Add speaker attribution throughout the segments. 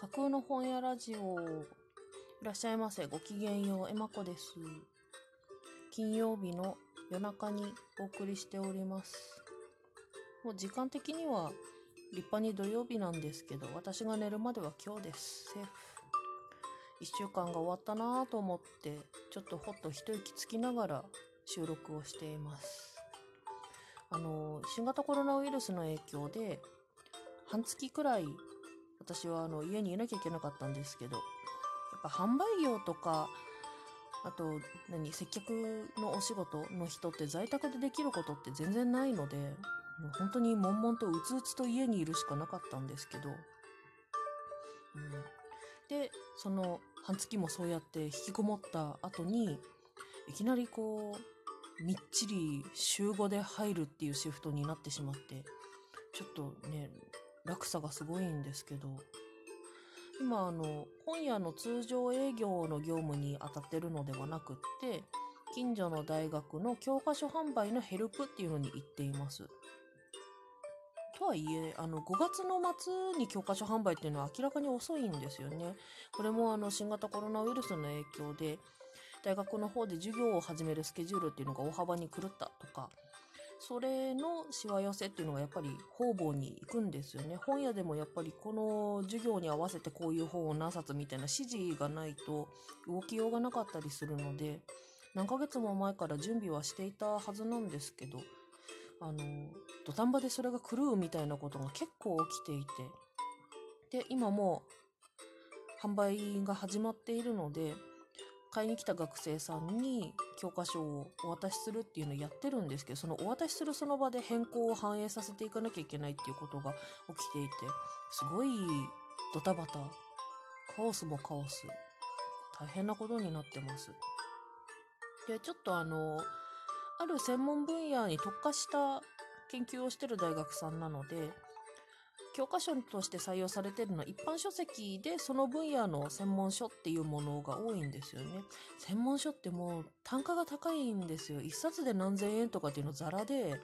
Speaker 1: 架空の本屋ラジオ。いらっしゃいませ。ごきげんよう。えまこです。金曜日の夜中にお送りしております。もう時間的には立派に土曜日なんですけど、私が寝るまでは今日です。セーフ。一週間が終わったなぁと思って、ちょっとほっと一息つきながら収録をしています。あの、新型コロナウイルスの影響で、半月くらい私はあの家にいなきゃいけなかったんですけど、やっぱ販売業とか、あと、何、接客のお仕事の人って在宅でできることって全然ないので、もう本当に悶々とうつうつと家にいるしかなかったんですけど、うん、で、その半月もそうやって引きこもった後に、いきなりこう、みっちり週5で入るっていうシフトになってしまって、ちょっとね、落差がすごいんですけど、今あの、本屋の通常営業の業務に当たってるのではなくって、近所の大学の教科書販売のヘルプっていうのに行っています。とはいえ、あの、5月の末に教科書販売っていうのは明らかに遅いんですよね。これもあの、新型コロナウイルスの影響で、大学の方で授業を始めるスケジュールっていうのが大幅に狂ったとか、それのしわ寄せっていうのがやっぱり方々に行くんですよね。本屋でもやっぱりこの授業に合わせてこういう本を何冊みたいな指示がないと動きようがなかったりするので、何ヶ月も前から準備はしていたはずなんですけど、あの、土壇場でそれが狂うみたいなことが結構起きていて、で、今もう販売が始まっているので、買いに来た学生さんに教科書をお渡しするっていうのをやってるんですけど、そのお渡しするその場で変更を反映させていかなきゃいけないっていうことが起きていて、すごいドタバタ、カオスもカオス、大変なことになってます。で、ちょっとあの、ある専門分野に特化した研究をしてる大学さんなので、教科書として採用されてるのは一般書籍でその分野の専門書っていうものが多いんですよね。専門書ってもう単価が高いんですよ。一冊で何千円とかっていうのザラで、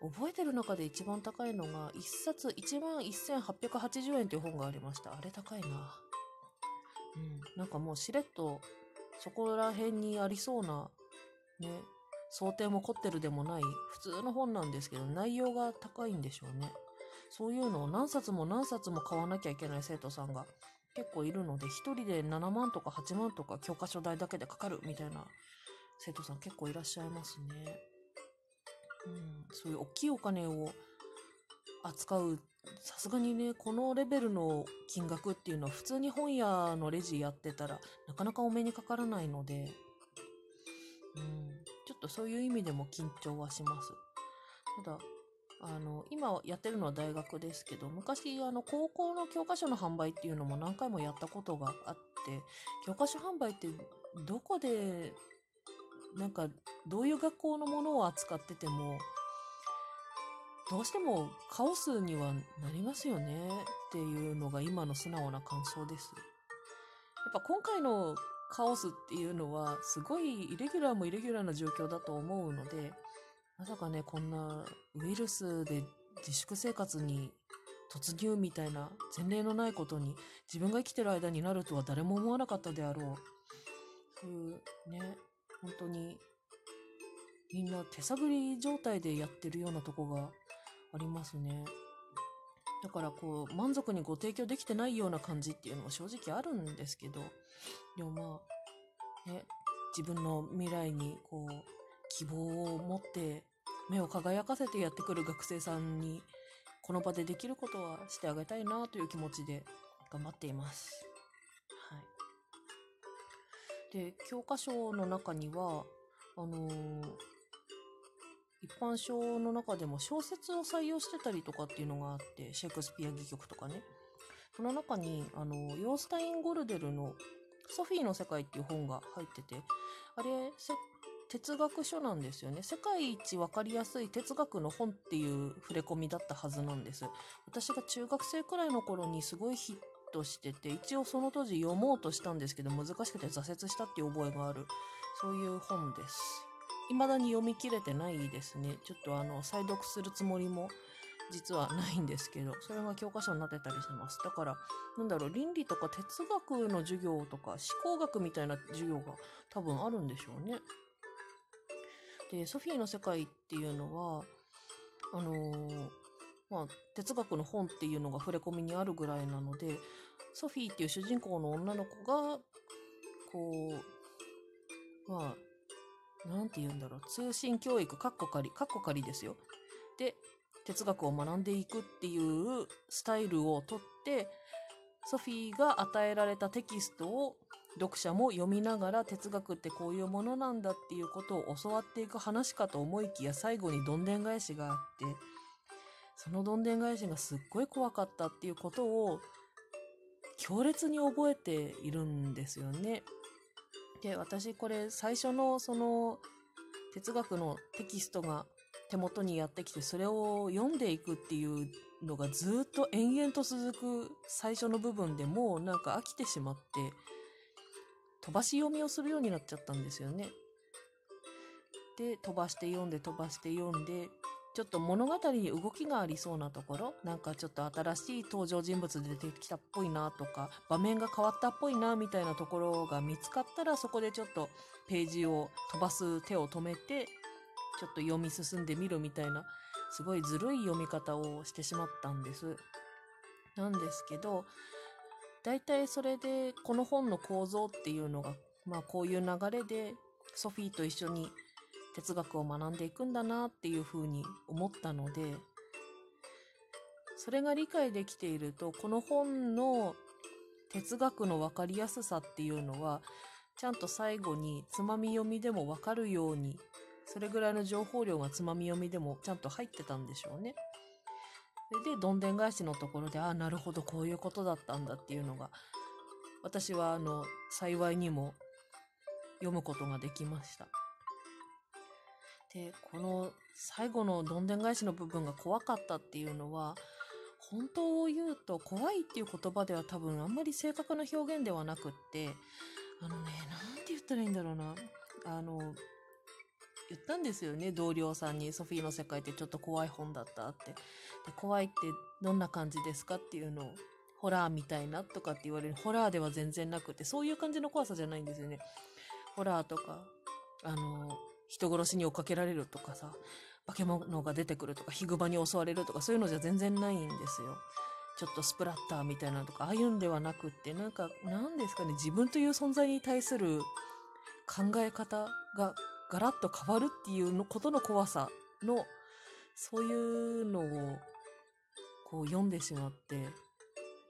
Speaker 1: 覚えてる中で一番高いのが一冊1万1880円っていう本がありました。あれ高いな。うん。なんかもうしれっとそこら辺にありそうな、ね、想定も凝ってるでもない普通の本なんですけど内容が高いんでしょうね。そういうのを何冊も何冊も買わなきゃいけない生徒さんが結構いるので、一人で7万とか8万とか教科書代だけでかかるみたいな生徒さん結構いらっしゃいますね。うん、そういう大きいお金を扱う、さすがにね、このレベルの金額っていうのは普通に本屋のレジやってたらなかなかお目にかからないので、うん、ちょっとそういう意味でも緊張はします。ただ、あの、今やってるのは大学ですけど、昔、あの、高校の教科書の販売っていうのも何回もやったことがあって、教科書販売ってどこで、なんか、どういう学校のものを扱ってても、どうしてもカオスにはなりますよねっていうのが今の素直な感想です。やっぱ今回のカオスっていうのはすごいイレギュラーもイレギュラーな状況だと思うので、まさかね、こんなウイルスで自粛生活に突入みたいな前例のないことに自分が生きてる間になるとは誰も思わなかったであろう。そういうね、本当にみんな手探り状態でやってるようなとこがありますね。だからこう満足にご提供できてないような感じっていうのも正直あるんですけど、でもまあ、ね、自分の未来にこう希望を持って目を輝かせてやってくる学生さんにこの場でできることはしてあげたいなという気持ちで頑張っています。はい。で、教科書の中には、あのー一般書の中でも小説を採用してたりとかっていうのがあって、シェイクスピア戯曲とかね。その中に、あの、ヨースタイン・ゴルデルのソフィーの世界っていう本が入ってて、あれ、哲学書なんですよね。世界一わかりやすい哲学の本っていう触れ込みだったはずなんです。私が中学生くらいの頃にすごいヒットしてて、一応その当時読もうとしたんですけど、難しくて挫折したっていう覚えがある、そういう本です。未だに読み切れてないですね。ちょっとあの、再読するつもりも実はないんですけど、それが教科書になってたりします。だから、なんだろう、倫理とか哲学の授業とか思考学みたいな授業が多分あるんでしょうね。で、ソフィーの世界っていうのは、あのーまあ、哲学の本っていうのが触れ込みにあるぐらいなので、ソフィーっていう主人公の女の子が、こう、まあ、なんて言うんだろう、通信教育、カッコ仮、カッコ仮ですよ。で、哲学を学んでいくっていうスタイルをとって、ソフィーが与えられたテキストを読者も読みながら哲学ってこういうものなんだっていうことを教わっていく話かと思いきや最後にどんでん返しがあって、そのどんでん返しがすっごい怖かったっていうことを強烈に覚えているんですよね。で、私これ最初のその哲学のテキストが手元にやってきてそれを読んでいくっていうのがずっと延々と続く最初の部分でもうなんか飽きてしまって飛ばし読みをするようになっちゃったんですよね。で、飛ばして読んで飛ばして読んでちょっと物語に動きがありそうなところ、なんかちょっと新しい登場人物出てきたっぽいなとか、場面が変わったっぽいなみたいなところが見つかったら、そこでちょっとページを飛ばす手を止めて、ちょっと読み進んでみるみたいな、すごいずるい読み方をしてしまったんです。なんですけど、大体それで、この本の構造っていうのが、まあこういう流れで、ソフィーと一緒に哲学を学んでいくんだなっていうふうに思ったので、それが理解できていると、この本の哲学のわかりやすさっていうのは、ちゃんと最後につまみ読みでもわかるように、それぐらいの情報量がつまみ読みでもちゃんと入ってたんでしょうね。それで、どんでん返しのところで、ああ、なるほど、こういうことだったんだっていうのが、私は、あの、幸いにも読むことができました。で、この最後のどんでん返しの部分が怖かったっていうのは、本当を言うと怖いっていう言葉では多分あんまり正確な表現ではなくって、あのね、なんて言ったらいいんだろうな。あの、言ったんですよね、同僚さんに、ソフィーの世界ってちょっと怖い本だったって。で、怖いってどんな感じですかっていうのを、ホラーみたいなとかって言われる。ホラーでは全然なくて、そういう感じの怖さじゃないんですよね。ホラーとか、あの、人殺しに追っかけられるとかさ、化け物が出てくるとか、ヒグマに襲われるとか、そういうのじゃ全然ないんですよ。ちょっとスプラッターみたいなのとか、ああいうんではなくって、なんか、なんですかね、自分という存在に対する考え方がガラッと変わるっていうのことの怖さの、そういうのを、こう読んでしまって、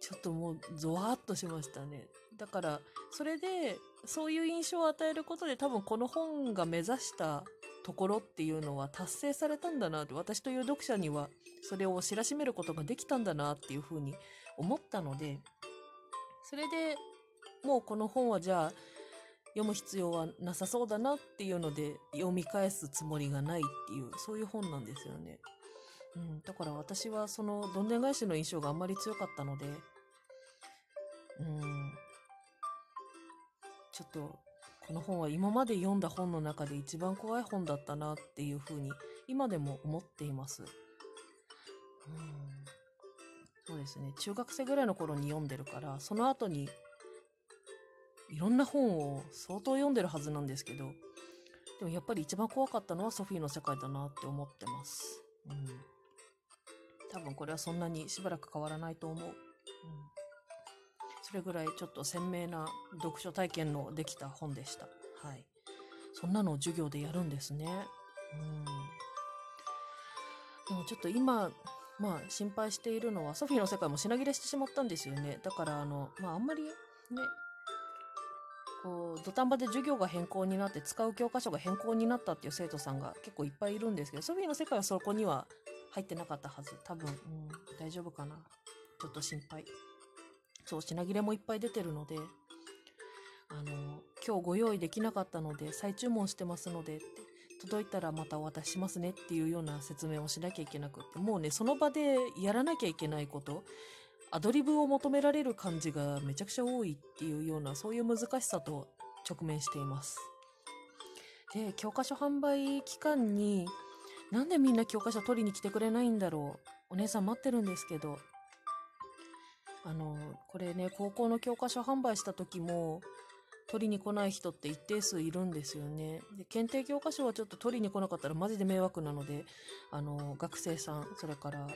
Speaker 1: ちょっともうゾワーっとしましたね。だから、それで、そういう印象を与えることで多分この本が目指したところっていうのは達成されたんだなって、私という読者にはそれを知らしめることができたんだなっていうふうに思ったので、それでもうこの本はじゃあ読む必要はなさそうだなっていうので読み返すつもりがないっていう、そういう本なんですよね。うん、だから私はそのどんでん返しの印象があんまり強かったので、うん、ちょっとこの本は今まで読んだ本の中で一番怖い本だったなっていうふうに今でも思っています。うん、そうですね。中学生ぐらいの頃に読んでるから、その後にいろんな本を相当読んでるはずなんですけど、でもやっぱり一番怖かったのはソフィーの世界だなって思ってます。うん。多分これはそんなにしばらく変わらないと思う。うん。それぐらいちょっと鮮明な読書体験のできた本でした。はい。そんなのを授業でやるんですね。うん。でもちょっと今、まあ心配しているのは、ソフィーの世界も品切れしてしまったんですよね。だからあの、まああんまりね、こう、土壇場で授業が変更になって使う教科書が変更になったっていう生徒さんが結構いっぱいいるんですけど、ソフィーの世界はそこには入ってなかったはず。多分、うん、大丈夫かな。ちょっと心配。そう、品切れもいっぱい出てるので、あの、今日ご用意できなかったので、再注文してますのでって、届いたらまたお渡ししますねっていうような説明をしなきゃいけなくって、もうね、その場でやらなきゃいけないこと、アドリブを求められる感じがめちゃくちゃ多いっていうような、そういう難しさと直面しています。で、教科書販売期間に、なんでみんな教科書取りに来てくれないんだろうお姉さん待ってるんですけど、あの、これね、高校の教科書販売した時も、取りに来ない人って一定数いるんですよね。で、検定教科書はちょっと取りに来なかったらマジで迷惑なので、あの、学生さん、それから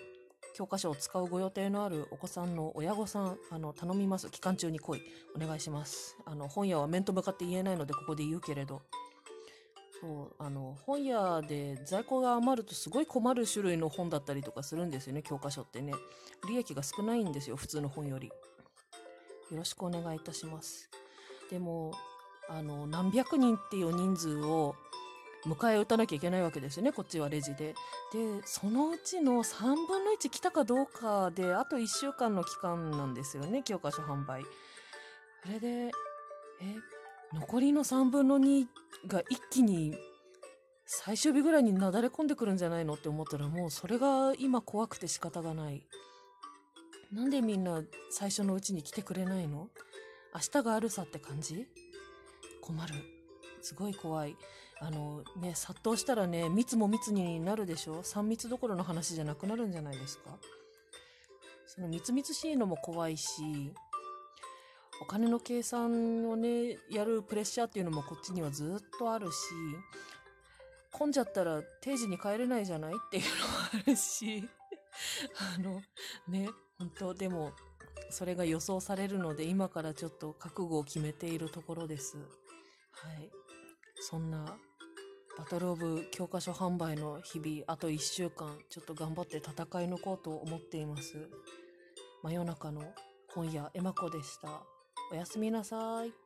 Speaker 1: 教科書を使うご予定のあるお子さんの親御さん、あの、頼みます。期間中に来い。お願いします。あの、本屋は面と向かって言えないので、ここで言うけれど。そう、あの、本屋で在庫が余るとすごい困る種類の本だったりとかするんですよね、教科書ってね。利益が少ないんですよ、普通の本より。よろしくお願いいたします。でも、あの、何百人っていう人数を迎え撃たなきゃいけないわけですよね、こっちはレジで。で、そのうちの3分の1来たかどうかで、あと1週間の期間なんですよね、教科書販売。それで、え、残りの3分の2が一気に最終日ぐらいになだれ込んでくるんじゃないのって思ったらもうそれが今怖くて仕方がない。なんでみんな最初のうちに来てくれないの？明日があるさって感じ？困る。すごい怖い。あのね、殺到したらね、密も密になるでしょ ?3 密どころの話じゃなくなるんじゃないですか？その密々しいのも怖いし、お金の計算をね、やるプレッシャーっていうのもこっちにはずっとあるし、混んじゃったら定時に帰れないじゃないっていうのもあるし、あの、ね、本当でも、それが予想されるので、今からちょっと覚悟を決めているところです。はい。そんな、バトルオブ教科書販売の日々、あと1週間、ちょっと頑張って戦い抜こうと思っています。真夜中の本屋エマコでした。おやすみなさい。